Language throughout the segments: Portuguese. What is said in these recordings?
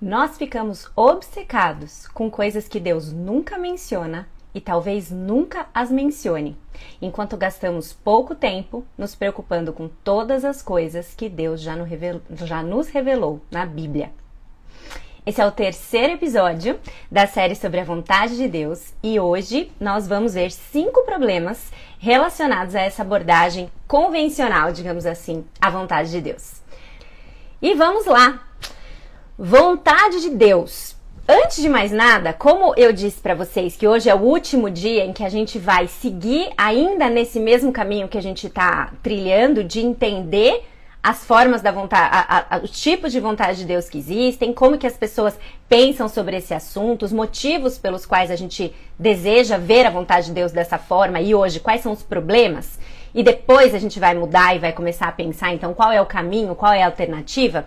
Nós ficamos obcecados com coisas que Deus nunca menciona e talvez nunca as mencione, enquanto gastamos pouco tempo nos preocupando com todas as coisas que Deus já, nos revelou na Bíblia. Esse é o terceiro episódio da série sobre a vontade de Deus e hoje nós vamos ver cinco problemas relacionados a essa abordagem convencional, digamos assim, à vontade de Deus. E vamos lá! Vontade de Deus. Antes de mais nada, como eu disse para vocês que hoje é o último dia em que a gente vai seguir ainda nesse mesmo caminho que a gente está trilhando de entender as formas da vontade, a, a, os tipos de vontade de Deus que existem, como que as pessoas pensam sobre esse assunto, os motivos pelos quais a gente deseja ver a vontade de Deus dessa forma e hoje quais são os problemas. E depois a gente vai mudar e vai começar a pensar então qual é o caminho, qual é a alternativa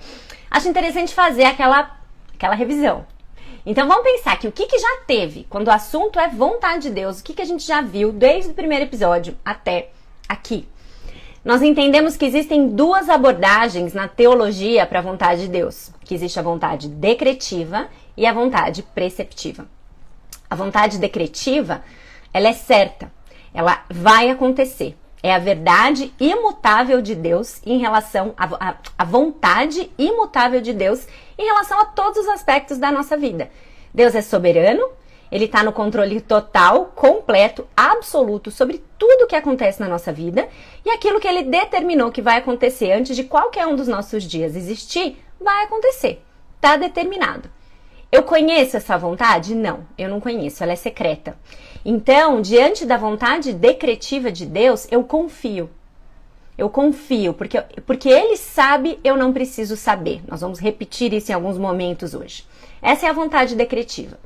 acho interessante fazer aquela, aquela revisão. Então vamos pensar que o que, que já teve, quando o assunto é vontade de Deus, o que, que a gente já viu desde o primeiro episódio até aqui. Nós entendemos que existem duas abordagens na teologia para a vontade de Deus, que existe a vontade decretiva e a vontade preceptiva. A vontade decretiva, ela é certa, ela vai acontecer. É a verdade imutável de Deus em relação à vontade imutável de Deus em relação a todos os aspectos da nossa vida. Deus é soberano, ele está no controle total, completo, absoluto sobre tudo o que acontece na nossa vida e aquilo que ele determinou que vai acontecer antes de qualquer um dos nossos dias existir, vai acontecer. Está determinado. Eu conheço essa vontade? Não, eu não conheço, ela é secreta. Então, diante da vontade decretiva de Deus, eu confio. Eu confio, porque, porque Ele sabe, eu não preciso saber. Nós vamos repetir isso em alguns momentos hoje. Essa é a vontade decretiva.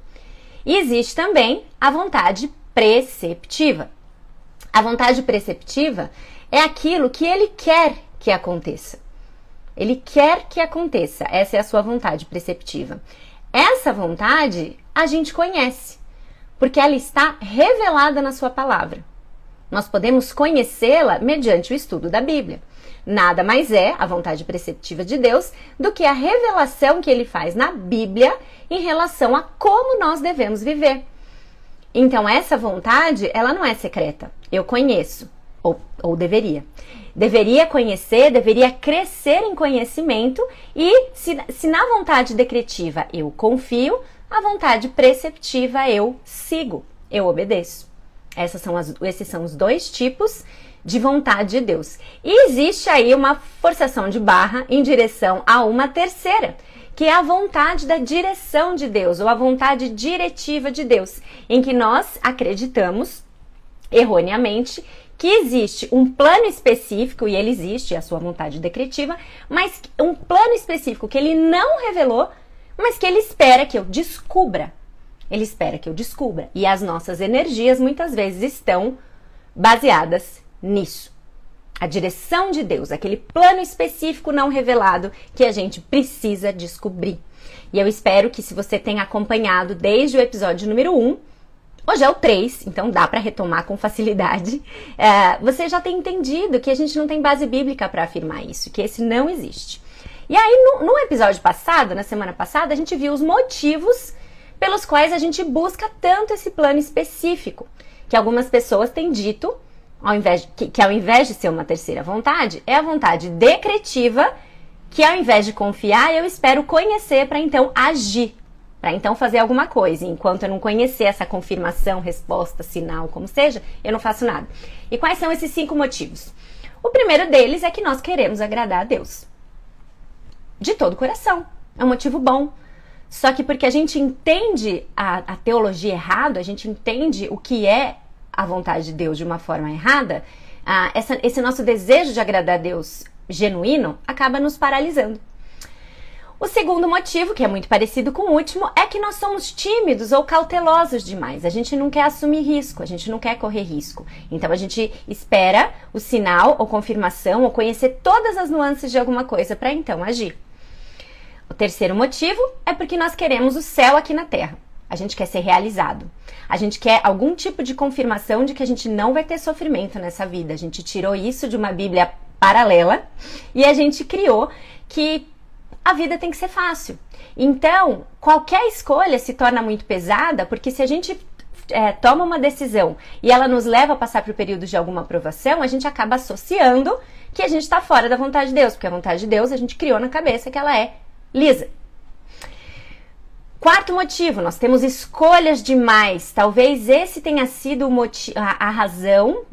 E existe também a vontade preceptiva. A vontade preceptiva é aquilo que Ele quer que aconteça. Ele quer que aconteça. Essa é a sua vontade preceptiva. Essa vontade a gente conhece porque ela está revelada na sua palavra. Nós podemos conhecê-la mediante o estudo da Bíblia. Nada mais é a vontade preceptiva de Deus do que a revelação que ele faz na Bíblia em relação a como nós devemos viver. Então, essa vontade, ela não é secreta. Eu conheço, ou, ou deveria. Deveria conhecer, deveria crescer em conhecimento e, se, se na vontade decretiva eu confio, a vontade preceptiva eu sigo, eu obedeço. Essas são as, esses são os dois tipos de vontade de Deus. E existe aí uma forçação de barra em direção a uma terceira, que é a vontade da direção de Deus, ou a vontade diretiva de Deus, em que nós acreditamos erroneamente que existe um plano específico, e ele existe, a sua vontade decretiva, mas um plano específico que ele não revelou mas que ele espera que eu descubra. Ele espera que eu descubra. E as nossas energias muitas vezes estão baseadas nisso. A direção de Deus, aquele plano específico não revelado que a gente precisa descobrir. E eu espero que se você tem acompanhado desde o episódio número 1, hoje é o 3, então dá para retomar com facilidade, é, você já tem entendido que a gente não tem base bíblica para afirmar isso, que esse não existe. E aí, no, no episódio passado, na semana passada, a gente viu os motivos pelos quais a gente busca tanto esse plano específico, que algumas pessoas têm dito, ao invés de, que, que ao invés de ser uma terceira vontade, é a vontade decretiva, que ao invés de confiar, eu espero conhecer para então agir, para então fazer alguma coisa. Enquanto eu não conhecer essa confirmação, resposta, sinal, como seja, eu não faço nada. E quais são esses cinco motivos? O primeiro deles é que nós queremos agradar a Deus de todo o coração. É um motivo bom. Só que porque a gente entende a, a teologia errado, a gente entende o que é a vontade de Deus de uma forma errada, essa, esse nosso desejo de agradar a Deus genuíno acaba nos paralisando. O segundo motivo, que é muito parecido com o último, é que nós somos tímidos ou cautelosos demais. A gente não quer assumir risco, a gente não quer correr risco. Então a gente espera o sinal ou confirmação ou conhecer todas as nuances de alguma coisa para então agir. O terceiro motivo é porque nós queremos o céu aqui na terra. A gente quer ser realizado. A gente quer algum tipo de confirmação de que a gente não vai ter sofrimento nessa vida. A gente tirou isso de uma Bíblia paralela e a gente criou que a vida tem que ser fácil. Então, qualquer escolha se torna muito pesada, porque se a gente é, toma uma decisão e ela nos leva a passar por período de alguma aprovação, a gente acaba associando que a gente está fora da vontade de Deus, porque a vontade de Deus a gente criou na cabeça que ela é lisa. Quarto motivo, nós temos escolhas demais. Talvez esse tenha sido a, a razão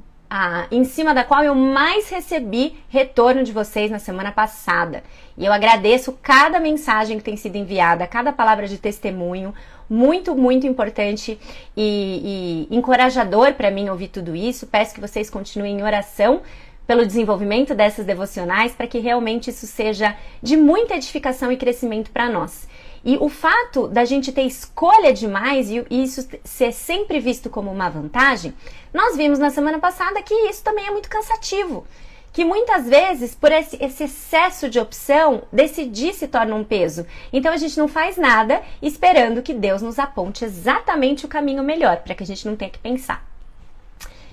em cima da qual eu mais recebi retorno de vocês na semana passada. E eu agradeço cada mensagem que tem sido enviada, cada palavra de testemunho. Muito, muito importante e, e encorajador para mim ouvir tudo isso. Peço que vocês continuem em oração pelo desenvolvimento dessas devocionais para que realmente isso seja de muita edificação e crescimento para nós. E o fato da gente ter escolha demais e isso ser sempre visto como uma vantagem, nós vimos na semana passada que isso também é muito cansativo. Que muitas vezes, por esse, esse excesso de opção, decidir se torna um peso. Então a gente não faz nada esperando que Deus nos aponte exatamente o caminho melhor, para que a gente não tenha que pensar.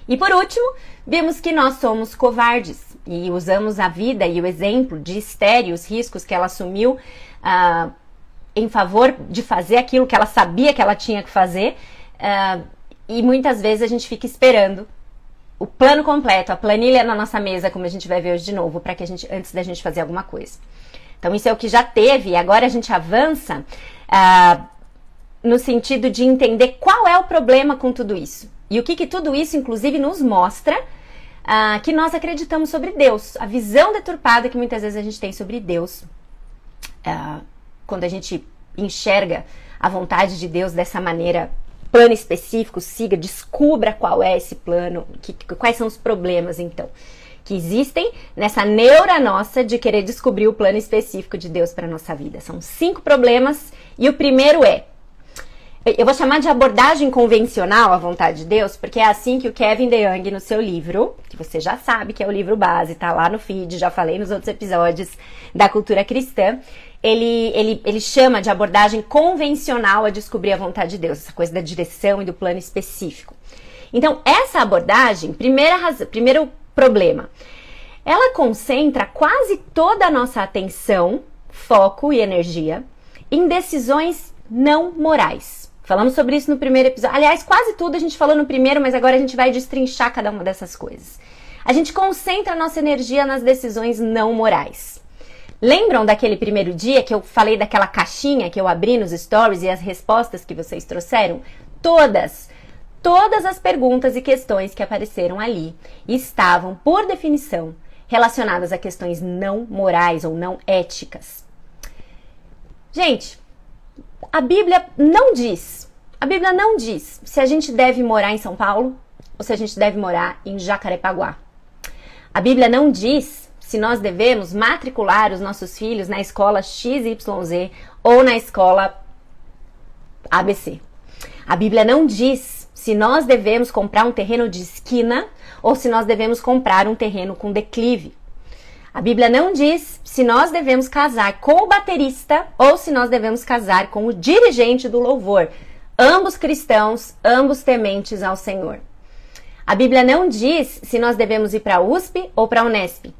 E por último, vimos que nós somos covardes e usamos a vida e o exemplo de Esther os riscos que ela assumiu uh, em favor de fazer aquilo que ela sabia que ela tinha que fazer. Uh, e muitas vezes a gente fica esperando o plano completo, a planilha na nossa mesa, como a gente vai ver hoje de novo, para que a gente antes da gente fazer alguma coisa. Então isso é o que já teve e agora a gente avança uh, no sentido de entender qual é o problema com tudo isso e o que, que tudo isso, inclusive, nos mostra uh, que nós acreditamos sobre Deus, a visão deturpada que muitas vezes a gente tem sobre Deus. Uh, quando a gente enxerga a vontade de Deus dessa maneira, plano específico, siga, descubra qual é esse plano, que, quais são os problemas então que existem nessa neura nossa de querer descobrir o plano específico de Deus para nossa vida. São cinco problemas e o primeiro é eu vou chamar de abordagem convencional à vontade de Deus, porque é assim que o Kevin DeYoung, no seu livro, que você já sabe que é o livro base, tá lá no feed, já falei nos outros episódios da cultura cristã, ele, ele, ele chama de abordagem convencional a descobrir a vontade de Deus, essa coisa da direção e do plano específico. Então, essa abordagem, primeira razão, primeiro problema, ela concentra quase toda a nossa atenção, foco e energia em decisões não morais. Falamos sobre isso no primeiro episódio. Aliás, quase tudo a gente falou no primeiro, mas agora a gente vai destrinchar cada uma dessas coisas. A gente concentra a nossa energia nas decisões não morais. Lembram daquele primeiro dia que eu falei daquela caixinha que eu abri nos stories e as respostas que vocês trouxeram? Todas, todas as perguntas e questões que apareceram ali estavam, por definição, relacionadas a questões não morais ou não éticas. Gente, a Bíblia não diz, a Bíblia não diz se a gente deve morar em São Paulo ou se a gente deve morar em Jacarepaguá. A Bíblia não diz se nós devemos matricular os nossos filhos na escola XYZ ou na escola ABC. A Bíblia não diz se nós devemos comprar um terreno de esquina ou se nós devemos comprar um terreno com declive. A Bíblia não diz se nós devemos casar com o baterista ou se nós devemos casar com o dirigente do louvor, ambos cristãos, ambos tementes ao Senhor. A Bíblia não diz se nós devemos ir para a USP ou para a Unesp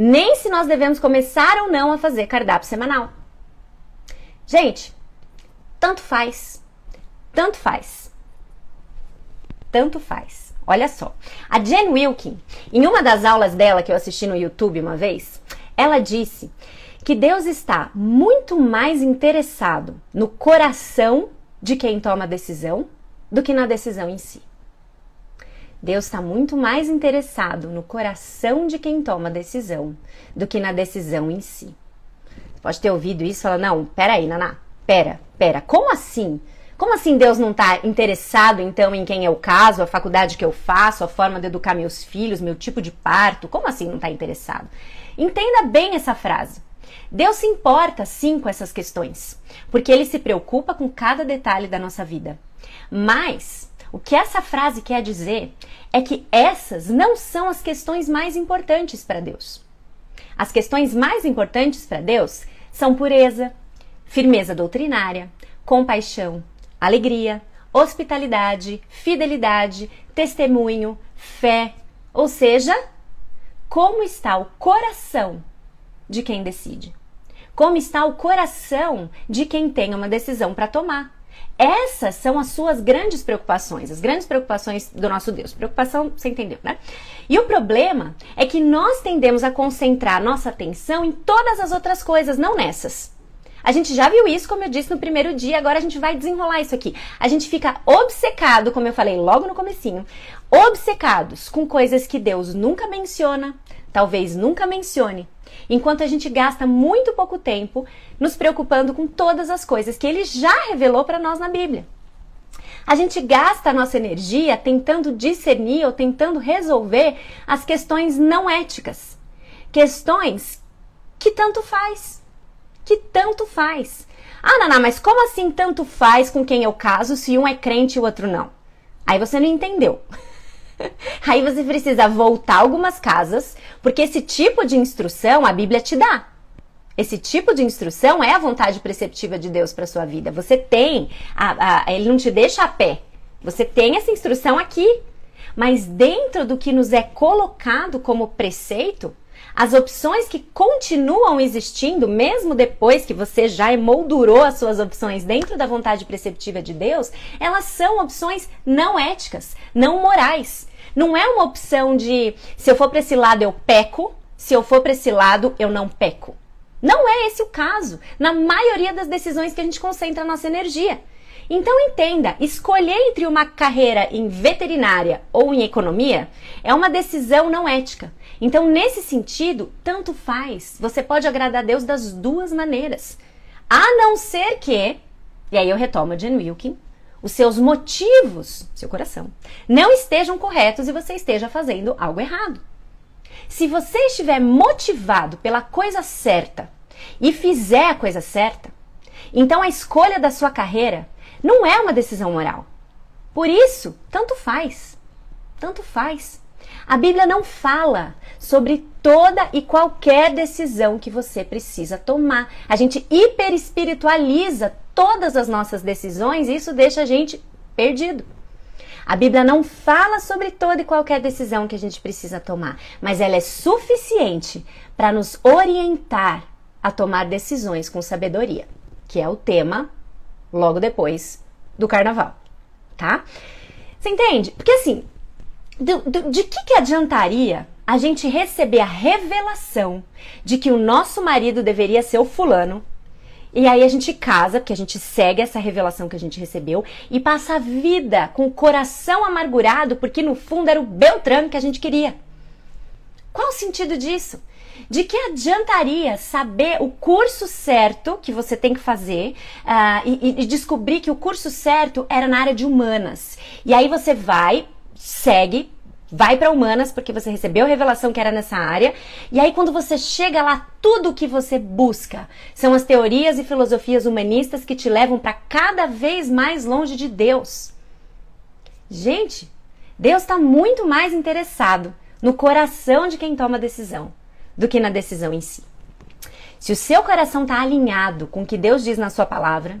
nem se nós devemos começar ou não a fazer cardápio semanal. Gente, tanto faz. Tanto faz. Tanto faz. Olha só. A Jen Wilkin, em uma das aulas dela que eu assisti no YouTube uma vez, ela disse que Deus está muito mais interessado no coração de quem toma a decisão do que na decisão em si. Deus está muito mais interessado no coração de quem toma a decisão do que na decisão em si. Você pode ter ouvido isso e falar: não, peraí, Naná, pera, pera, como assim? Como assim Deus não está interessado então em quem é o caso, a faculdade que eu faço, a forma de educar meus filhos, meu tipo de parto? Como assim não está interessado? Entenda bem essa frase. Deus se importa sim com essas questões, porque ele se preocupa com cada detalhe da nossa vida. Mas o que essa frase quer dizer é que essas não são as questões mais importantes para Deus. As questões mais importantes para Deus são pureza, firmeza doutrinária, compaixão, alegria, hospitalidade, fidelidade, testemunho, fé, ou seja, como está o coração de quem decide. Como está o coração de quem tem uma decisão para tomar. Essas são as suas grandes preocupações, as grandes preocupações do nosso Deus. Preocupação, você entendeu, né? E o problema é que nós tendemos a concentrar nossa atenção em todas as outras coisas, não nessas. A gente já viu isso, como eu disse no primeiro dia, agora a gente vai desenrolar isso aqui. A gente fica obcecado, como eu falei logo no comecinho, obcecados com coisas que Deus nunca menciona, talvez nunca mencione, enquanto a gente gasta muito pouco tempo nos preocupando com todas as coisas que ele já revelou para nós na Bíblia. A gente gasta a nossa energia tentando discernir ou tentando resolver as questões não éticas, questões que tanto faz, que tanto faz. Ah, Naná, mas como assim tanto faz com quem eu caso se um é crente e o outro não? Aí você não entendeu. Aí você precisa voltar algumas casas, porque esse tipo de instrução a Bíblia te dá. Esse tipo de instrução é a vontade preceptiva de Deus para sua vida. Você tem, a, a, ele não te deixa a pé. Você tem essa instrução aqui. Mas dentro do que nos é colocado como preceito, as opções que continuam existindo, mesmo depois que você já emoldurou as suas opções dentro da vontade preceptiva de Deus, elas são opções não éticas, não morais. Não é uma opção de se eu for para esse lado eu peco, se eu for para esse lado eu não peco. Não é esse o caso na maioria das decisões que a gente concentra a nossa energia. Então entenda, escolher entre uma carreira em veterinária ou em economia é uma decisão não ética. Então, nesse sentido, tanto faz. Você pode agradar a Deus das duas maneiras. A não ser que, e aí eu retomo a Jen Wilkin, os seus motivos, seu coração, não estejam corretos e você esteja fazendo algo errado. Se você estiver motivado pela coisa certa e fizer a coisa certa, então a escolha da sua carreira não é uma decisão moral. Por isso, tanto faz. Tanto faz. A Bíblia não fala sobre toda e qualquer decisão que você precisa tomar. A gente hiperespiritualiza todas as nossas decisões e isso deixa a gente perdido. A Bíblia não fala sobre toda e qualquer decisão que a gente precisa tomar, mas ela é suficiente para nos orientar a tomar decisões com sabedoria, que é o tema logo depois do carnaval, tá? Você entende? Porque assim, do, do, de que, que adiantaria a gente receber a revelação de que o nosso marido deveria ser o fulano? E aí a gente casa, porque a gente segue essa revelação que a gente recebeu e passa a vida com o coração amargurado, porque no fundo era o Beltrano que a gente queria. Qual o sentido disso? De que adiantaria saber o curso certo que você tem que fazer uh, e, e descobrir que o curso certo era na área de humanas? E aí você vai, segue, vai para humanas porque você recebeu a revelação que era nessa área. E aí quando você chega lá, tudo o que você busca são as teorias e filosofias humanistas que te levam para cada vez mais longe de Deus. Gente, Deus está muito mais interessado no coração de quem toma a decisão do que na decisão em si. Se o seu coração está alinhado com o que Deus diz na sua palavra,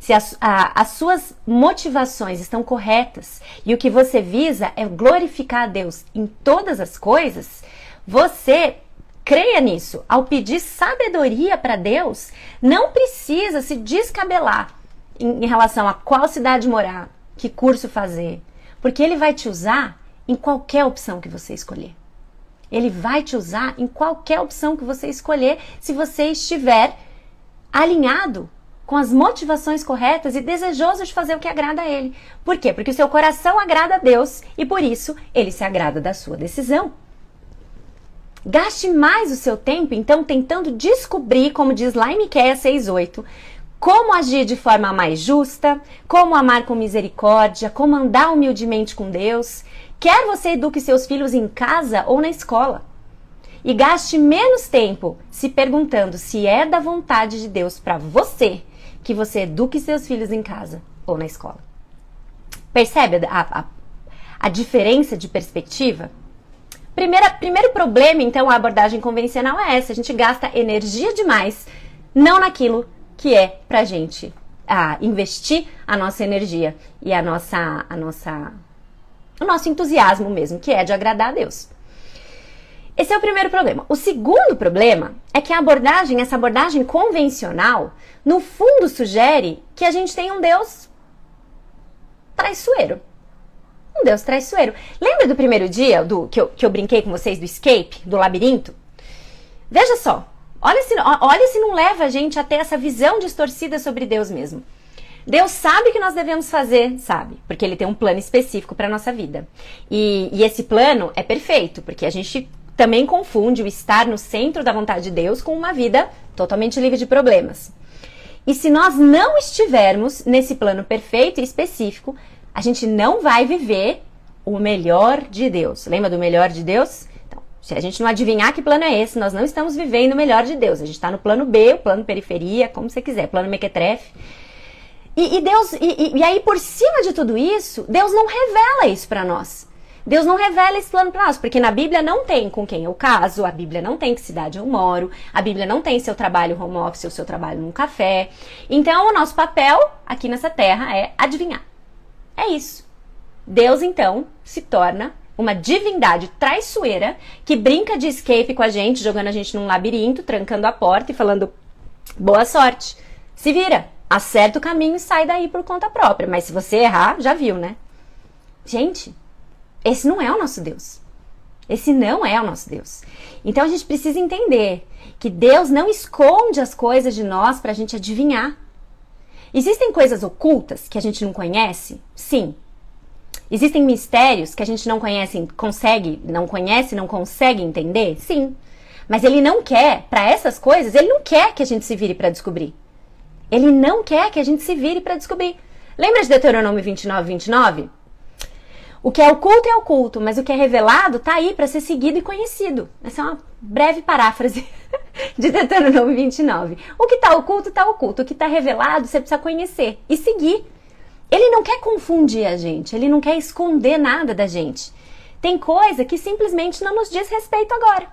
se as, a, as suas motivações estão corretas e o que você visa é glorificar a Deus em todas as coisas, você creia nisso. Ao pedir sabedoria para Deus, não precisa se descabelar em, em relação a qual cidade morar, que curso fazer, porque Ele vai te usar em qualquer opção que você escolher. Ele vai te usar em qualquer opção que você escolher se você estiver alinhado com as motivações corretas e desejoso de fazer o que agrada a Ele. Por quê? Porque o seu coração agrada a Deus e por isso ele se agrada da sua decisão. Gaste mais o seu tempo, então, tentando descobrir, como diz lá em Miqueias 6,8, como agir de forma mais justa, como amar com misericórdia, como andar humildemente com Deus. Quer você eduque seus filhos em casa ou na escola. E gaste menos tempo se perguntando se é da vontade de Deus para você que você eduque seus filhos em casa ou na escola. Percebe a, a, a diferença de perspectiva? Primeira, primeiro problema, então, a abordagem convencional é essa: a gente gasta energia demais, não naquilo que é pra gente ah, investir a nossa energia e a nossa, a nossa, o nosso entusiasmo mesmo, que é de agradar a Deus. Esse é o primeiro problema. O segundo problema é que a abordagem, essa abordagem convencional, no fundo sugere que a gente tem um Deus traiçoeiro. Um Deus traiçoeiro. Lembra do primeiro dia do que eu, que eu brinquei com vocês do escape, do labirinto? Veja só, olha se, olha se não leva a gente a ter essa visão distorcida sobre Deus mesmo. Deus sabe o que nós devemos fazer, sabe? Porque Ele tem um plano específico para nossa vida. E, e esse plano é perfeito, porque a gente também confunde o estar no centro da vontade de Deus com uma vida totalmente livre de problemas. E se nós não estivermos nesse plano perfeito e específico, a gente não vai viver o melhor de Deus. Lembra do melhor de Deus? Então, se a gente não adivinhar que plano é esse, nós não estamos vivendo o melhor de Deus. A gente está no plano B, o plano periferia, como você quiser, plano mequetrefe. E, e Deus, e, e, aí por cima de tudo isso, Deus não revela isso para nós. Deus não revela esse plano para nós, porque na Bíblia não tem com quem eu caso, a Bíblia não tem que cidade eu moro, a Bíblia não tem seu trabalho home office ou seu trabalho num café. Então, o nosso papel aqui nessa terra é adivinhar. É isso. Deus, então, se torna uma divindade traiçoeira que brinca de escape com a gente, jogando a gente num labirinto, trancando a porta e falando: boa sorte, se vira, acerta o caminho e sai daí por conta própria. Mas se você errar, já viu, né? Gente, esse não é o nosso Deus. Esse não é o nosso Deus. Então a gente precisa entender que Deus não esconde as coisas de nós para a gente adivinhar. Existem coisas ocultas que a gente não conhece? Sim. Existem mistérios que a gente não conhece, consegue, não conhece, não consegue entender? Sim. Mas ele não quer, para essas coisas, ele não quer que a gente se vire para descobrir. Ele não quer que a gente se vire para descobrir. Lembra de Deuteronômio 29, 29? O que é oculto é oculto, mas o que é revelado está aí para ser seguido e conhecido. Essa é uma breve paráfrase de Deuteronômio 29. O que está oculto está oculto, o que está revelado você precisa conhecer e seguir. Ele não quer confundir a gente, ele não quer esconder nada da gente. Tem coisa que simplesmente não nos diz respeito agora.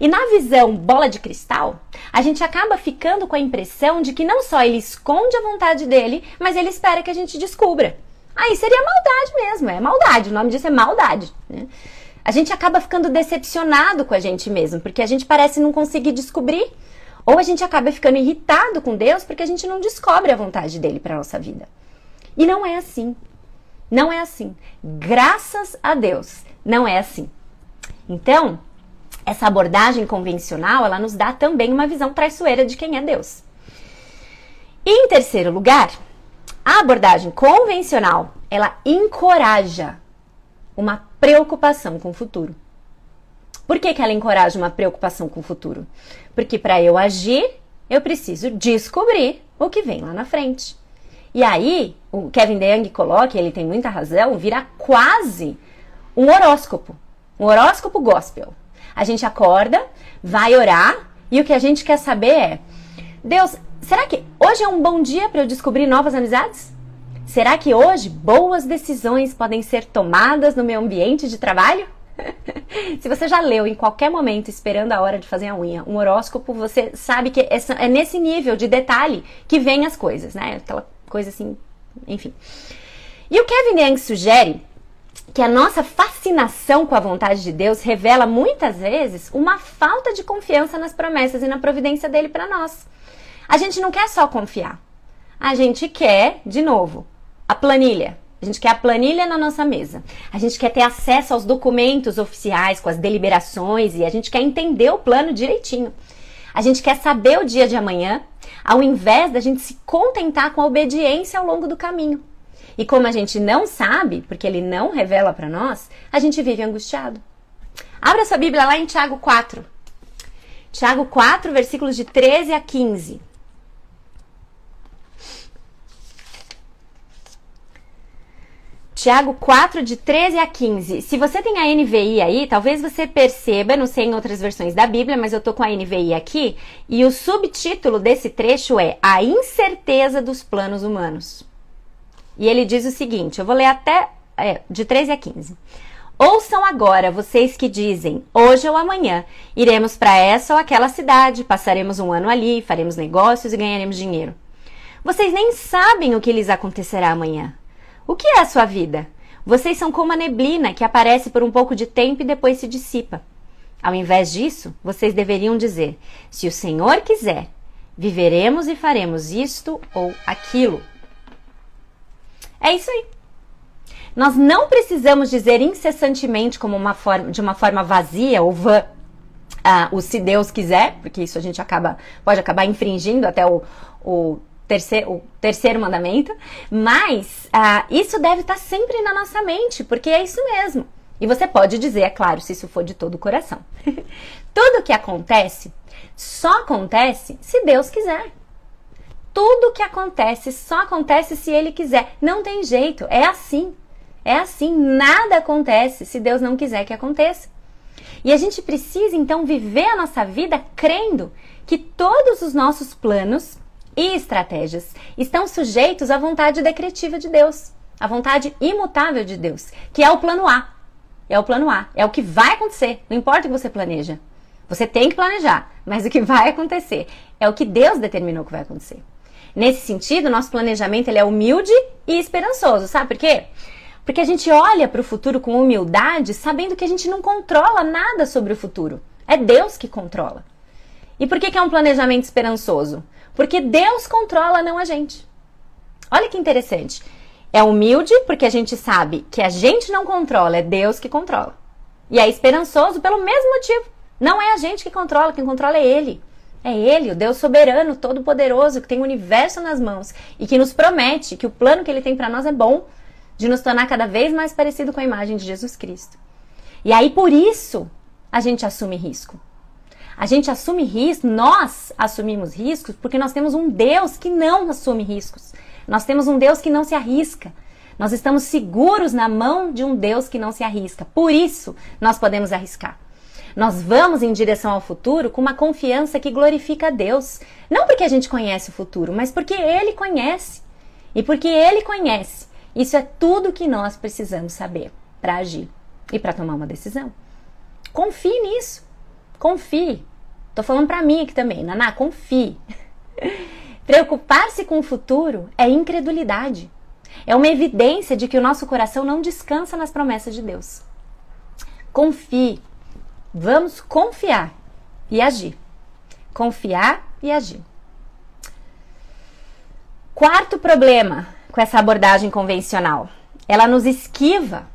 E na visão bola de cristal, a gente acaba ficando com a impressão de que não só ele esconde a vontade dele, mas ele espera que a gente descubra. Aí seria maldade mesmo, é maldade. O nome disso é maldade. Né? A gente acaba ficando decepcionado com a gente mesmo, porque a gente parece não conseguir descobrir. Ou a gente acaba ficando irritado com Deus porque a gente não descobre a vontade dele para nossa vida. E não é assim. Não é assim. Graças a Deus, não é assim. Então, essa abordagem convencional, ela nos dá também uma visão traiçoeira de quem é Deus. E em terceiro lugar, a abordagem convencional, ela encoraja uma preocupação com o futuro. Por que, que ela encoraja uma preocupação com o futuro? Porque para eu agir, eu preciso descobrir o que vem lá na frente. E aí, o Kevin DeYoung coloca, ele tem muita razão, vira quase um horóscopo. Um horóscopo gospel. A gente acorda, vai orar, e o que a gente quer saber é: Deus, Será que hoje é um bom dia para eu descobrir novas amizades? Será que hoje boas decisões podem ser tomadas no meu ambiente de trabalho? Se você já leu em qualquer momento, esperando a hora de fazer a unha, um horóscopo, você sabe que é nesse nível de detalhe que vem as coisas, né? Aquela coisa assim, enfim. E o Kevin Young sugere que a nossa fascinação com a vontade de Deus revela muitas vezes uma falta de confiança nas promessas e na providência dele para nós. A gente não quer só confiar. A gente quer, de novo, a planilha. A gente quer a planilha na nossa mesa. A gente quer ter acesso aos documentos oficiais, com as deliberações e a gente quer entender o plano direitinho. A gente quer saber o dia de amanhã, ao invés da gente se contentar com a obediência ao longo do caminho. E como a gente não sabe, porque ele não revela para nós, a gente vive angustiado. Abra sua Bíblia lá em Tiago 4. Tiago 4, versículos de 13 a 15. Tiago 4, de 13 a 15. Se você tem a NVI aí, talvez você perceba, não sei em outras versões da Bíblia, mas eu tô com a NVI aqui, e o subtítulo desse trecho é A Incerteza dos Planos Humanos. E ele diz o seguinte: eu vou ler até é, de 13 a 15. Ouçam agora, vocês que dizem, hoje ou amanhã, iremos para essa ou aquela cidade, passaremos um ano ali, faremos negócios e ganharemos dinheiro. Vocês nem sabem o que lhes acontecerá amanhã. O que é a sua vida? Vocês são como a neblina que aparece por um pouco de tempo e depois se dissipa. Ao invés disso, vocês deveriam dizer: se o Senhor quiser, viveremos e faremos isto ou aquilo. É isso aí. Nós não precisamos dizer incessantemente como uma forma, de uma forma vazia ou vã, ah, o se Deus quiser, porque isso a gente acaba pode acabar infringindo até o, o terceiro, o terceiro mandamento, mas ah, isso deve estar sempre na nossa mente, porque é isso mesmo. E você pode dizer, é claro, se isso for de todo o coração. Tudo que acontece só acontece se Deus quiser. Tudo que acontece só acontece se Ele quiser. Não tem jeito, é assim. É assim, nada acontece se Deus não quiser que aconteça. E a gente precisa então viver a nossa vida crendo que todos os nossos planos e estratégias estão sujeitos à vontade decretiva de Deus, à vontade imutável de Deus, que é o plano A. É o plano A, é o que vai acontecer, não importa o que você planeja. Você tem que planejar, mas o que vai acontecer é o que Deus determinou que vai acontecer. Nesse sentido, nosso planejamento ele é humilde e esperançoso, sabe por quê? Porque a gente olha para o futuro com humildade, sabendo que a gente não controla nada sobre o futuro. É Deus que controla. E por que, que é um planejamento esperançoso? Porque Deus controla, não a gente. Olha que interessante. É humilde porque a gente sabe que a gente não controla, é Deus que controla. E é esperançoso pelo mesmo motivo. Não é a gente que controla, quem controla é Ele. É Ele, o Deus soberano, todo-poderoso, que tem o universo nas mãos e que nos promete que o plano que Ele tem para nós é bom, de nos tornar cada vez mais parecido com a imagem de Jesus Cristo. E aí, por isso, a gente assume risco. A gente assume riscos, nós assumimos riscos porque nós temos um Deus que não assume riscos. Nós temos um Deus que não se arrisca. Nós estamos seguros na mão de um Deus que não se arrisca. Por isso, nós podemos arriscar. Nós vamos em direção ao futuro com uma confiança que glorifica a Deus. Não porque a gente conhece o futuro, mas porque Ele conhece. E porque Ele conhece, isso é tudo que nós precisamos saber para agir e para tomar uma decisão. Confie nisso. Confie. Tô falando para mim aqui também, Naná, confie. Preocupar-se com o futuro é incredulidade. É uma evidência de que o nosso coração não descansa nas promessas de Deus. Confie. Vamos confiar e agir. Confiar e agir. Quarto problema com essa abordagem convencional: ela nos esquiva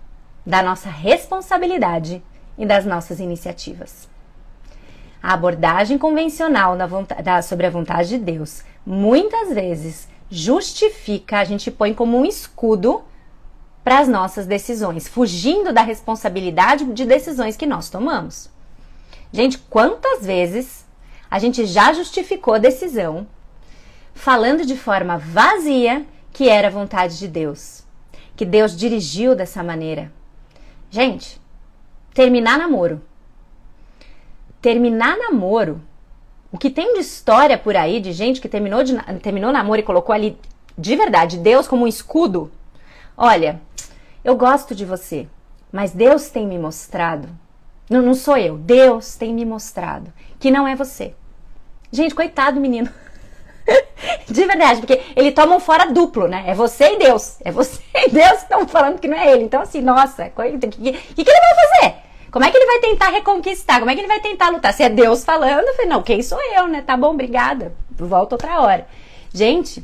da nossa responsabilidade e das nossas iniciativas. A abordagem convencional da, sobre a vontade de Deus muitas vezes justifica, a gente põe como um escudo para as nossas decisões, fugindo da responsabilidade de decisões que nós tomamos. Gente, quantas vezes a gente já justificou a decisão falando de forma vazia que era vontade de Deus, que Deus dirigiu dessa maneira? Gente, terminar namoro terminar namoro, o que tem de história por aí de gente que terminou, de, terminou namoro e colocou ali de verdade Deus como um escudo. Olha, eu gosto de você, mas Deus tem me mostrado. Não, não sou eu, Deus tem me mostrado que não é você. Gente, coitado menino. De verdade, porque ele toma um fora duplo, né? É você e Deus. É você e Deus que estão falando que não é ele. Então, assim, nossa, o que, que, que, ele vai fazer? Como é que ele vai tentar reconquistar? Como é que ele vai tentar lutar? Se é Deus falando, eu falei, não, quem sou eu, né? Tá bom, obrigada. Volta outra hora. Gente,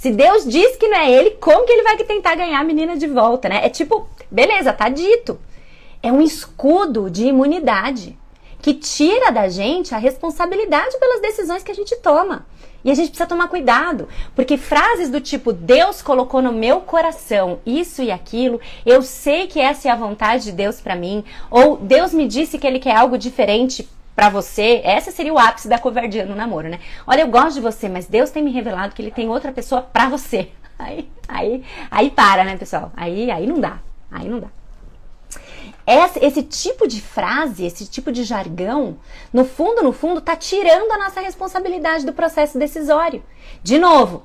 se Deus diz que não é ele, como que ele vai tentar ganhar a menina de volta, né? É tipo, beleza, tá dito. É um escudo de imunidade que tira da gente a responsabilidade pelas decisões que a gente toma. E a gente precisa tomar cuidado, porque frases do tipo Deus colocou no meu coração isso e aquilo, eu sei que essa é a vontade de Deus para mim, ou Deus me disse que ele quer algo diferente para você, essa seria o ápice da covardia no namoro, né? Olha, eu gosto de você, mas Deus tem me revelado que ele tem outra pessoa para você. aí, aí, aí para, né, pessoal? Aí, aí não dá. Aí não dá. Esse, esse, tipo de frase, esse tipo de jargão, no fundo, no fundo, tá tirando a nossa responsabilidade do processo decisório. De novo,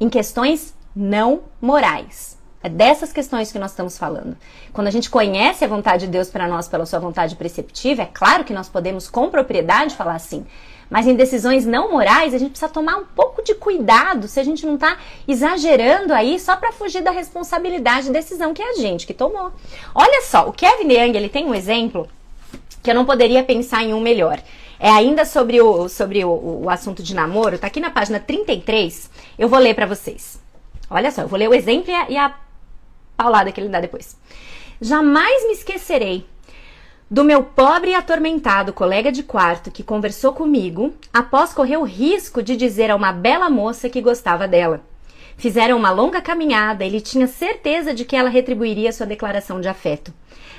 em questões não morais. É dessas questões que nós estamos falando. Quando a gente conhece a vontade de Deus para nós pela sua vontade preceptiva, é claro que nós podemos com propriedade falar assim. Mas em decisões não morais, a gente precisa tomar um pouco de cuidado se a gente não está exagerando aí só para fugir da responsabilidade de decisão que é a gente que tomou. Olha só, o Kevin Young, ele tem um exemplo que eu não poderia pensar em um melhor. É ainda sobre o, sobre o, o assunto de namoro, tá aqui na página 33, eu vou ler para vocês. Olha só, eu vou ler o exemplo e a, e a paulada que ele dá depois. Jamais me esquecerei do meu pobre e atormentado colega de quarto que conversou comigo após correr o risco de dizer a uma bela moça que gostava dela. Fizeram uma longa caminhada ele tinha certeza de que ela retribuiria sua declaração de afeto.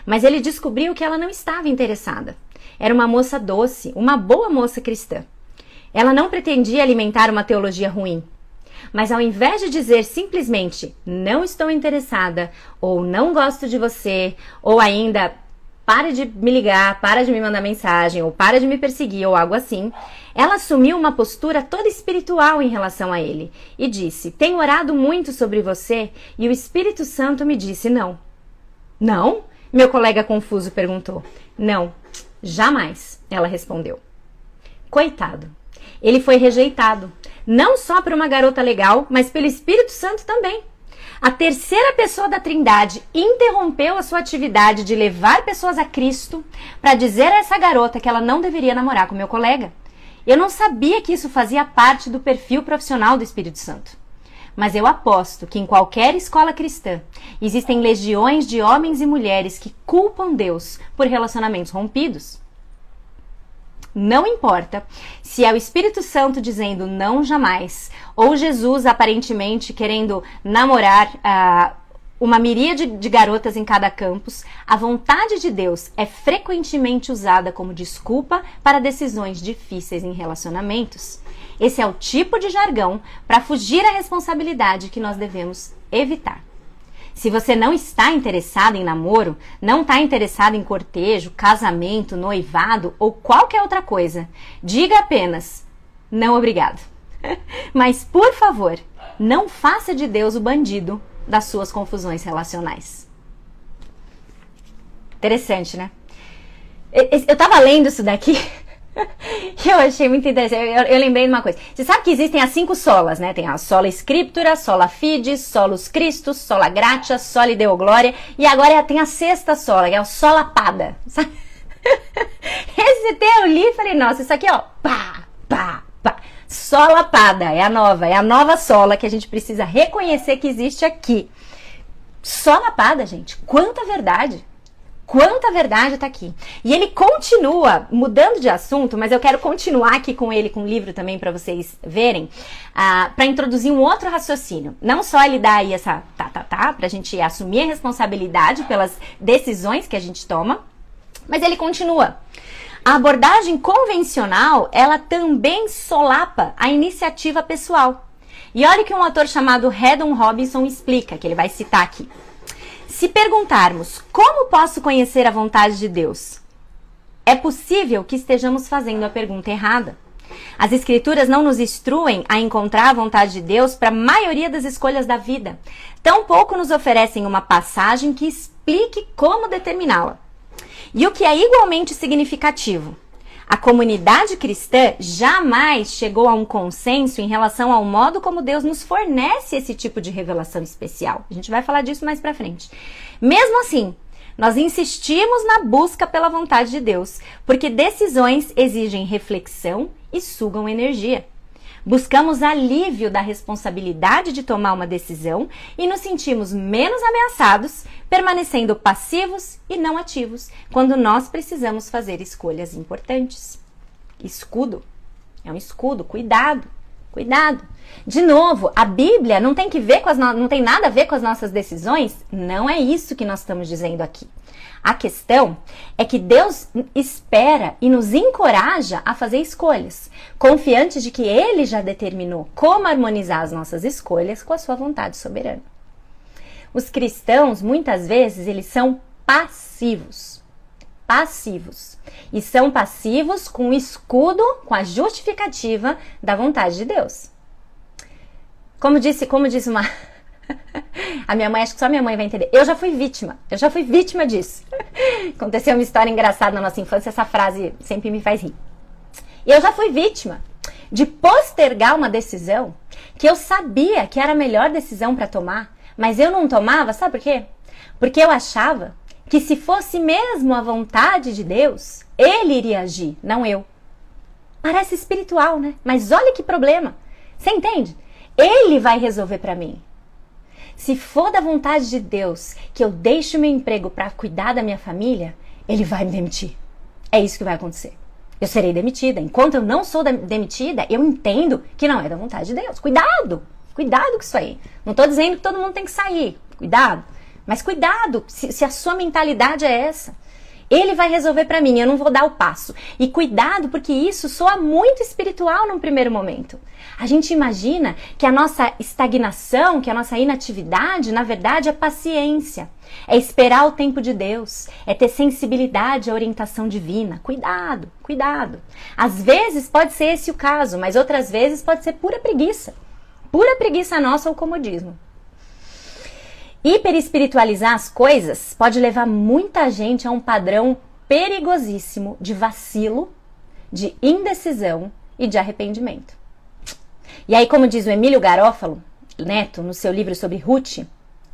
Mas ele descobriu que ela não estava interessada. Era uma moça doce, uma boa moça cristã. Ela não pretendia alimentar uma teologia ruim. Mas ao invés de dizer simplesmente não estou interessada, ou não gosto de você, ou ainda para de me ligar, para de me mandar mensagem, ou para de me perseguir, ou algo assim, ela assumiu uma postura toda espiritual em relação a ele e disse: Tenho orado muito sobre você e o Espírito Santo me disse não. Não? Meu colega confuso perguntou. Não, jamais, ela respondeu. Coitado. Ele foi rejeitado, não só por uma garota legal, mas pelo Espírito Santo também. A terceira pessoa da Trindade interrompeu a sua atividade de levar pessoas a Cristo para dizer a essa garota que ela não deveria namorar com meu colega. Eu não sabia que isso fazia parte do perfil profissional do Espírito Santo. Mas eu aposto que em qualquer escola cristã existem legiões de homens e mulheres que culpam Deus por relacionamentos rompidos. Não importa se é o Espírito Santo dizendo não jamais, ou Jesus aparentemente querendo namorar uh, uma miríade de garotas em cada campus, a vontade de Deus é frequentemente usada como desculpa para decisões difíceis em relacionamentos. Esse é o tipo de jargão para fugir à responsabilidade que nós devemos evitar. Se você não está interessado em namoro, não está interessado em cortejo, casamento, noivado ou qualquer outra coisa, diga apenas não obrigado. Mas, por favor, não faça de Deus o bandido das suas confusões relacionais. Interessante, né? Eu tava lendo isso daqui eu achei muito interessante. Eu, eu, lembrei de uma coisa. Você sabe que existem as cinco solas, né? Tem a sola scriptura, sola fides, solus Christus, sola gratia, sola deo glória. E agora tem a sexta sola, que é a sola pada. Sabe? Esse eu li e falei, nossa, isso aqui, ó, pá, pá, pá. Sola pada, é a nova, é a nova sola que a gente precisa reconhecer que existe aqui. Sola pada, gente, quanta verdade. Quanta verdade está aqui. E ele continua mudando de assunto, mas eu quero continuar aqui com ele, com o livro também, para vocês verem, uh, para introduzir um outro raciocínio. Não só ele dá aí essa tá, tá, tá, para a gente assumir a responsabilidade pelas decisões que a gente toma, mas ele continua. A abordagem convencional, ela também solapa a iniciativa pessoal. E olha que um autor chamado Redon Robinson explica, que ele vai citar aqui. Se perguntarmos como posso conhecer a vontade de Deus, é possível que estejamos fazendo a pergunta errada. As Escrituras não nos instruem a encontrar a vontade de Deus para a maioria das escolhas da vida. Tampouco nos oferecem uma passagem que explique como determiná-la. E o que é igualmente significativo, a comunidade cristã jamais chegou a um consenso em relação ao modo como Deus nos fornece esse tipo de revelação especial. A gente vai falar disso mais para frente. Mesmo assim, nós insistimos na busca pela vontade de Deus, porque decisões exigem reflexão e sugam energia. Buscamos alívio da responsabilidade de tomar uma decisão e nos sentimos menos ameaçados, permanecendo passivos e não ativos quando nós precisamos fazer escolhas importantes. Escudo. É um escudo, cuidado. Cuidado. De novo, a Bíblia não tem que ver com as no... não tem nada a ver com as nossas decisões? Não é isso que nós estamos dizendo aqui. A questão é que Deus espera e nos encoraja a fazer escolhas, confiante de que Ele já determinou como harmonizar as nossas escolhas com a sua vontade soberana. Os cristãos, muitas vezes, eles são passivos. Passivos. E são passivos com o escudo, com a justificativa da vontade de Deus. Como disse, como disse uma a minha mãe, acho que só minha mãe vai entender. Eu já fui vítima, eu já fui vítima disso. Aconteceu uma história engraçada na nossa infância, essa frase sempre me faz rir. Eu já fui vítima de postergar uma decisão que eu sabia que era a melhor decisão para tomar, mas eu não tomava, sabe por quê? Porque eu achava que se fosse mesmo a vontade de Deus, ele iria agir, não eu. Parece espiritual, né? Mas olha que problema. Você entende? Ele vai resolver para mim. Se for da vontade de Deus que eu deixe o meu emprego para cuidar da minha família, ele vai me demitir. É isso que vai acontecer. Eu serei demitida. Enquanto eu não sou demitida, eu entendo que não é da vontade de Deus. Cuidado! Cuidado com isso aí. Não estou dizendo que todo mundo tem que sair. Cuidado. Mas cuidado se, se a sua mentalidade é essa. Ele vai resolver para mim, eu não vou dar o passo. E cuidado, porque isso soa muito espiritual num primeiro momento. A gente imagina que a nossa estagnação, que a nossa inatividade, na verdade, é paciência. É esperar o tempo de Deus, é ter sensibilidade à orientação divina. Cuidado, cuidado. Às vezes pode ser esse o caso, mas outras vezes pode ser pura preguiça. Pura preguiça nossa ou comodismo. Hiperespiritualizar as coisas pode levar muita gente a um padrão perigosíssimo de vacilo, de indecisão e de arrependimento. E aí, como diz o Emílio Garófalo, neto, no seu livro sobre Ruth,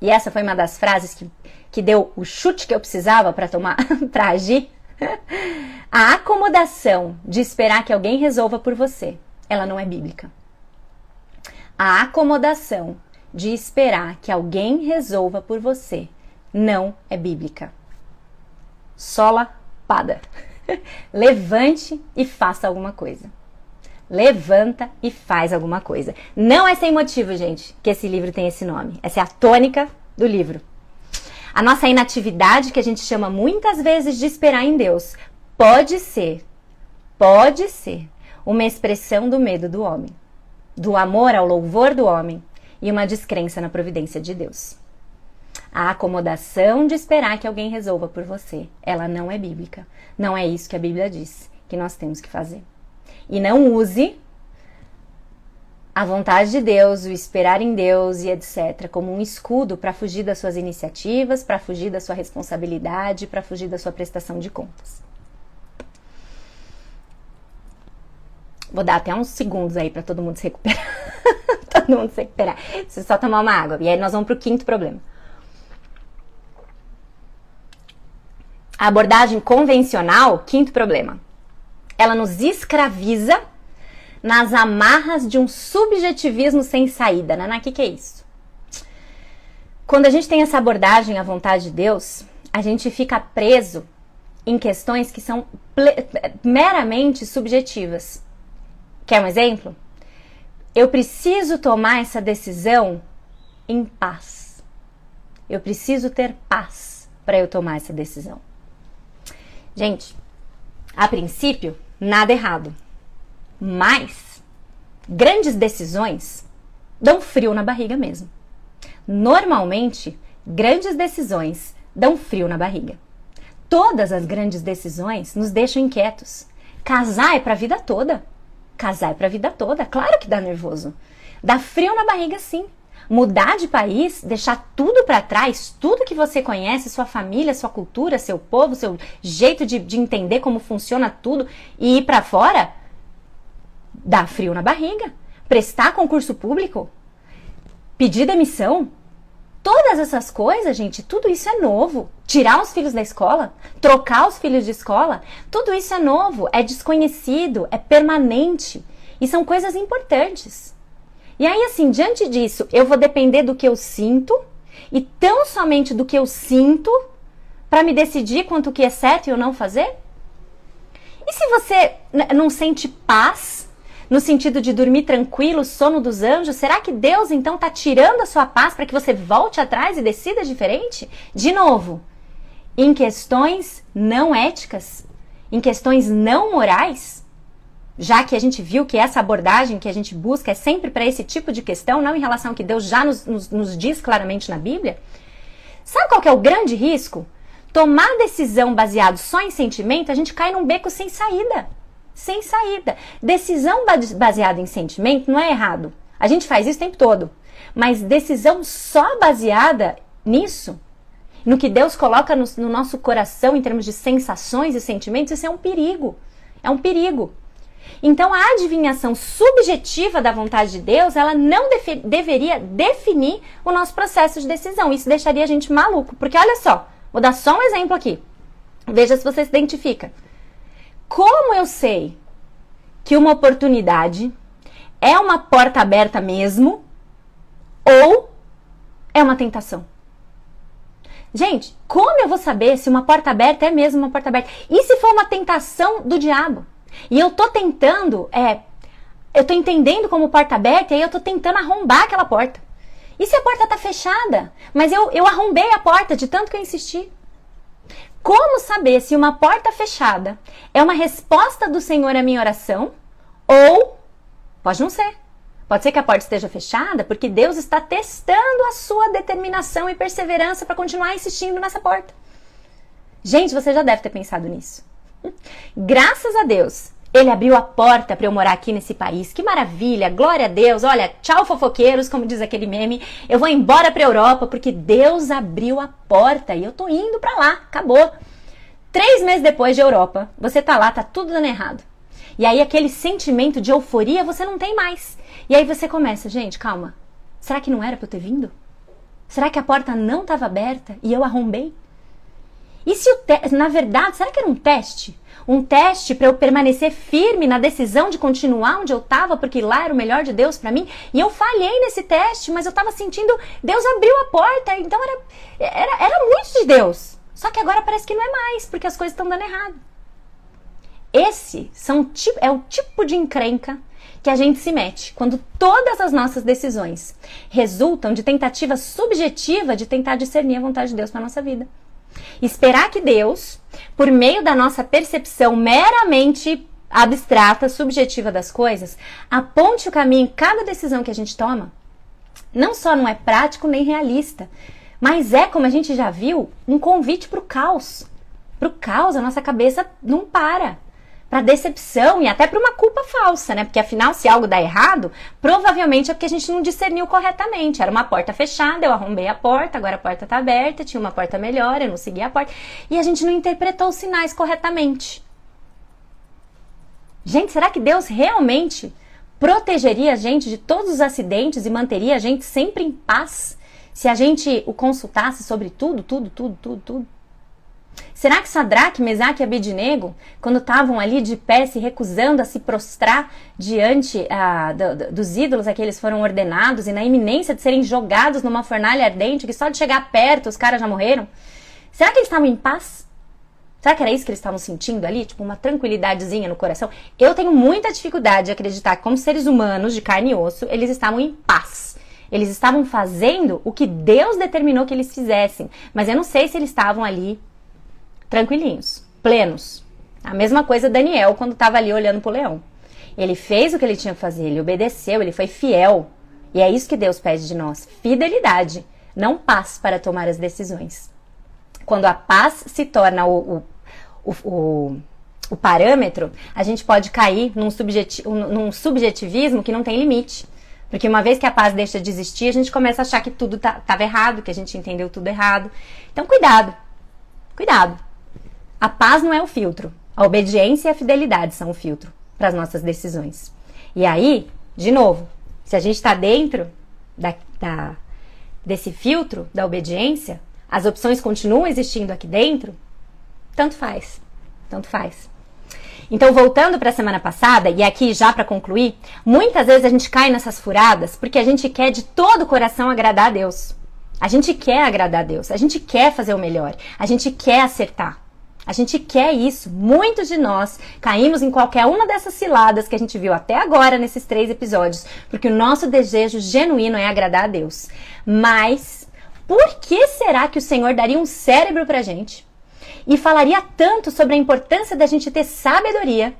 e essa foi uma das frases que, que deu o chute que eu precisava para tomar, para agir, a acomodação de esperar que alguém resolva por você, ela não é bíblica. A acomodação de esperar que alguém resolva por você não é bíblica. Sola pada. Levante e faça alguma coisa. Levanta e faz alguma coisa. Não é sem motivo, gente, que esse livro tem esse nome. Essa é a tônica do livro. A nossa inatividade, que a gente chama muitas vezes de esperar em Deus, pode ser, pode ser uma expressão do medo do homem, do amor ao louvor do homem e uma descrença na providência de Deus. A acomodação de esperar que alguém resolva por você, ela não é bíblica. Não é isso que a Bíblia diz que nós temos que fazer. E não use a vontade de Deus, o esperar em Deus e etc., como um escudo para fugir das suas iniciativas, para fugir da sua responsabilidade, para fugir da sua prestação de contas. Vou dar até uns segundos aí para todo mundo se recuperar. todo mundo se recuperar. Você só tomar uma água. E aí nós vamos para o quinto problema. A abordagem convencional, quinto problema. Ela nos escraviza nas amarras de um subjetivismo sem saída. Naná, o que, que é isso? Quando a gente tem essa abordagem à vontade de Deus, a gente fica preso em questões que são meramente subjetivas. Quer um exemplo? Eu preciso tomar essa decisão em paz. Eu preciso ter paz para eu tomar essa decisão. Gente, a princípio, nada errado. Mas grandes decisões dão frio na barriga mesmo. Normalmente, grandes decisões dão frio na barriga. Todas as grandes decisões nos deixam inquietos. Casar é para a vida toda. Casar é pra vida toda. Claro que dá nervoso. Dá frio na barriga, sim. Mudar de país, deixar tudo para trás, tudo que você conhece, sua família, sua cultura, seu povo, seu jeito de, de entender como funciona tudo e ir para fora, dá frio na barriga. Prestar concurso público, pedir demissão, Todas essas coisas, gente, tudo isso é novo. Tirar os filhos da escola, trocar os filhos de escola, tudo isso é novo, é desconhecido, é permanente e são coisas importantes. E aí, assim, diante disso, eu vou depender do que eu sinto e tão somente do que eu sinto para me decidir quanto que é certo e eu não fazer? E se você não sente paz no sentido de dormir tranquilo, sono dos anjos, será que Deus então está tirando a sua paz para que você volte atrás e decida diferente? De novo, em questões não éticas, em questões não morais? Já que a gente viu que essa abordagem que a gente busca é sempre para esse tipo de questão, não em relação ao que Deus já nos, nos, nos diz claramente na Bíblia. Sabe qual é o grande risco? Tomar decisão baseado só em sentimento, a gente cai num beco sem saída. Sem saída. Decisão baseada em sentimento não é errado. A gente faz isso o tempo todo. Mas decisão só baseada nisso, no que Deus coloca no, no nosso coração em termos de sensações e sentimentos, isso é um perigo. É um perigo. Então, a adivinhação subjetiva da vontade de Deus, ela não deveria definir o nosso processo de decisão. Isso deixaria a gente maluco. Porque olha só, vou dar só um exemplo aqui. Veja se você se identifica. Como eu sei que uma oportunidade é uma porta aberta mesmo ou é uma tentação? Gente, como eu vou saber se uma porta aberta é mesmo uma porta aberta? E se for uma tentação do diabo? E eu tô tentando, é, eu tô entendendo como porta aberta e aí eu tô tentando arrombar aquela porta. E se a porta tá fechada? Mas eu, eu arrombei a porta de tanto que eu insisti. Como saber se uma porta fechada é uma resposta do Senhor à minha oração ou pode não ser? Pode ser que a porta esteja fechada porque Deus está testando a sua determinação e perseverança para continuar insistindo nessa porta. Gente, você já deve ter pensado nisso. Graças a Deus, ele abriu a porta para eu morar aqui nesse país. Que maravilha! Glória a Deus! Olha, tchau fofoqueiros, como diz aquele meme. Eu vou embora para Europa porque Deus abriu a porta e eu tô indo para lá. Acabou. Três meses depois de Europa, você tá lá, tá tudo dando errado. E aí aquele sentimento de euforia você não tem mais. E aí você começa, gente, calma. Será que não era para eu ter vindo? Será que a porta não estava aberta e eu arrombei? E se o te... na verdade, será que era um teste? Um teste para eu permanecer firme na decisão de continuar onde eu estava, porque lá era o melhor de Deus para mim. E eu falhei nesse teste, mas eu estava sentindo Deus abriu a porta, então era, era, era muito de Deus. Só que agora parece que não é mais, porque as coisas estão dando errado. Esse são, é o tipo de encrenca que a gente se mete quando todas as nossas decisões resultam de tentativa subjetiva de tentar discernir a vontade de Deus para nossa vida. Esperar que Deus, por meio da nossa percepção meramente abstrata, subjetiva das coisas, aponte o caminho em cada decisão que a gente toma, não só não é prático nem realista, mas é, como a gente já viu, um convite para o caos. Para o caos, a nossa cabeça não para para decepção e até para uma culpa falsa, né? Porque afinal, se algo dá errado, provavelmente é porque a gente não discerniu corretamente. Era uma porta fechada, eu arrombei a porta, agora a porta está aberta, tinha uma porta melhor, eu não segui a porta. E a gente não interpretou os sinais corretamente. Gente, será que Deus realmente protegeria a gente de todos os acidentes e manteria a gente sempre em paz se a gente o consultasse sobre tudo, tudo, tudo, tudo, tudo? Será que Sadraque, Mesaque e Abednego, quando estavam ali de pé se recusando a se prostrar diante ah, do, do, dos ídolos a que eles foram ordenados e na iminência de serem jogados numa fornalha ardente, que só de chegar perto os caras já morreram? Será que eles estavam em paz? Será que era isso que eles estavam sentindo ali? Tipo, uma tranquilidadezinha no coração? Eu tenho muita dificuldade de acreditar que, como seres humanos de carne e osso, eles estavam em paz. Eles estavam fazendo o que Deus determinou que eles fizessem. Mas eu não sei se eles estavam ali tranquilinhos, plenos. A mesma coisa Daniel quando estava ali olhando para o leão. Ele fez o que ele tinha que fazer, ele obedeceu, ele foi fiel. E é isso que Deus pede de nós: fidelidade, não paz para tomar as decisões. Quando a paz se torna o, o, o, o parâmetro, a gente pode cair num, subjeti num subjetivismo que não tem limite. Porque uma vez que a paz deixa de existir, a gente começa a achar que tudo estava tá, errado, que a gente entendeu tudo errado. Então, cuidado. Cuidado. A paz não é o filtro. A obediência e a fidelidade são o filtro para as nossas decisões. E aí, de novo, se a gente está dentro da, da, desse filtro da obediência, as opções continuam existindo aqui dentro, tanto faz. Tanto faz. Então, voltando para a semana passada, e aqui já para concluir, muitas vezes a gente cai nessas furadas porque a gente quer de todo o coração agradar a Deus. A gente quer agradar a Deus, a gente quer fazer o melhor, a gente quer acertar. A gente quer isso. Muitos de nós caímos em qualquer uma dessas ciladas que a gente viu até agora nesses três episódios, porque o nosso desejo genuíno é agradar a Deus. Mas por que será que o Senhor daria um cérebro pra gente? e falaria tanto sobre a importância da gente ter sabedoria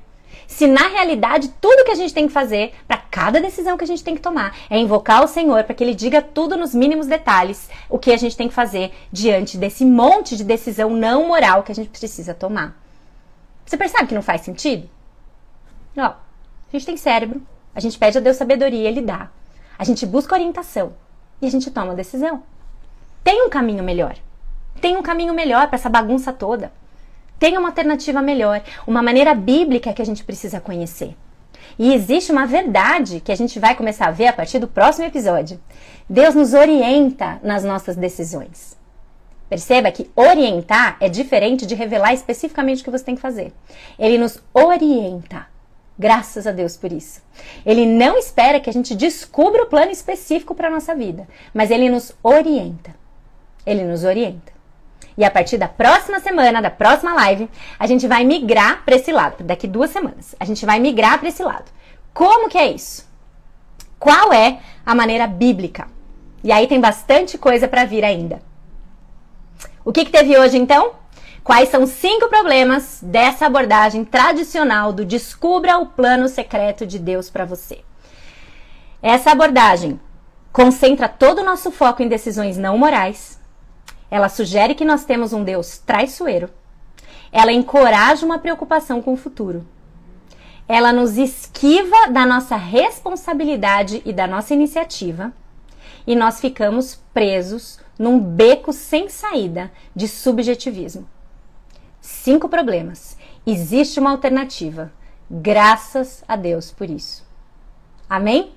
se na realidade tudo que a gente tem que fazer para cada decisão que a gente tem que tomar é invocar o Senhor para que Ele diga tudo nos mínimos detalhes o que a gente tem que fazer diante desse monte de decisão não moral que a gente precisa tomar. Você percebe que não faz sentido? Ó, a gente tem cérebro, a gente pede a Deus sabedoria, Ele dá. A gente busca orientação e a gente toma decisão. Tem um caminho melhor. Tem um caminho melhor para essa bagunça toda. Tem uma alternativa melhor, uma maneira bíblica que a gente precisa conhecer. E existe uma verdade que a gente vai começar a ver a partir do próximo episódio. Deus nos orienta nas nossas decisões. Perceba que orientar é diferente de revelar especificamente o que você tem que fazer. Ele nos orienta. Graças a Deus por isso. Ele não espera que a gente descubra o plano específico para a nossa vida, mas ele nos orienta. Ele nos orienta. E a partir da próxima semana, da próxima live, a gente vai migrar para esse lado. Daqui duas semanas, a gente vai migrar para esse lado. Como que é isso? Qual é a maneira bíblica? E aí tem bastante coisa para vir ainda. O que, que teve hoje então? Quais são cinco problemas dessa abordagem tradicional do descubra o plano secreto de Deus para você? Essa abordagem concentra todo o nosso foco em decisões não morais, ela sugere que nós temos um Deus traiçoeiro. Ela encoraja uma preocupação com o futuro. Ela nos esquiva da nossa responsabilidade e da nossa iniciativa. E nós ficamos presos num beco sem saída de subjetivismo. Cinco problemas. Existe uma alternativa. Graças a Deus por isso. Amém?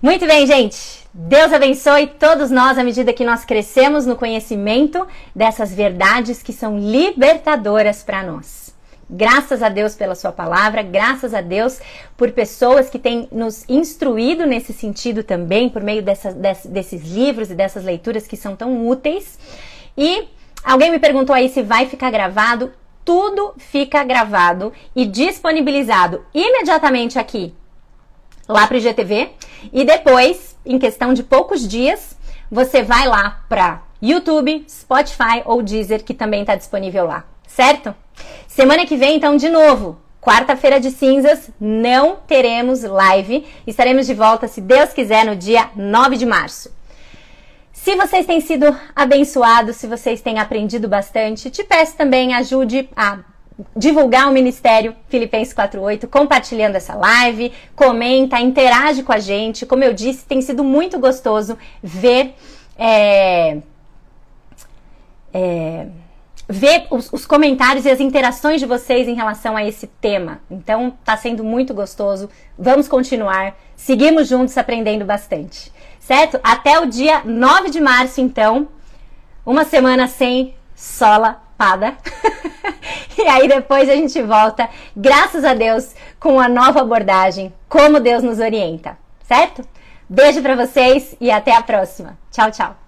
Muito bem, gente. Deus abençoe todos nós à medida que nós crescemos no conhecimento dessas verdades que são libertadoras para nós. Graças a Deus pela Sua palavra, graças a Deus por pessoas que têm nos instruído nesse sentido também, por meio dessa, desse, desses livros e dessas leituras que são tão úteis. E alguém me perguntou aí se vai ficar gravado. Tudo fica gravado e disponibilizado imediatamente aqui lá para o IGTV e depois, em questão de poucos dias, você vai lá para YouTube, Spotify ou Deezer, que também está disponível lá, certo? Semana que vem, então, de novo, quarta-feira de cinzas, não teremos live. Estaremos de volta, se Deus quiser, no dia 9 de março. Se vocês têm sido abençoados, se vocês têm aprendido bastante, te peço também ajude a divulgar o Ministério Filipenses 48, compartilhando essa live, comenta, interage com a gente. Como eu disse, tem sido muito gostoso ver. É, é, ver os, os, comentários e as interações de vocês em relação a esse tema. Então, está sendo muito gostoso. Vamos continuar. Seguimos juntos aprendendo bastante. Certo? Até o dia 9 de março, então. Uma semana sem sola pada. e aí depois a gente volta, graças a Deus, com a nova abordagem, como Deus nos orienta, certo? Beijo para vocês e até a próxima. Tchau, tchau.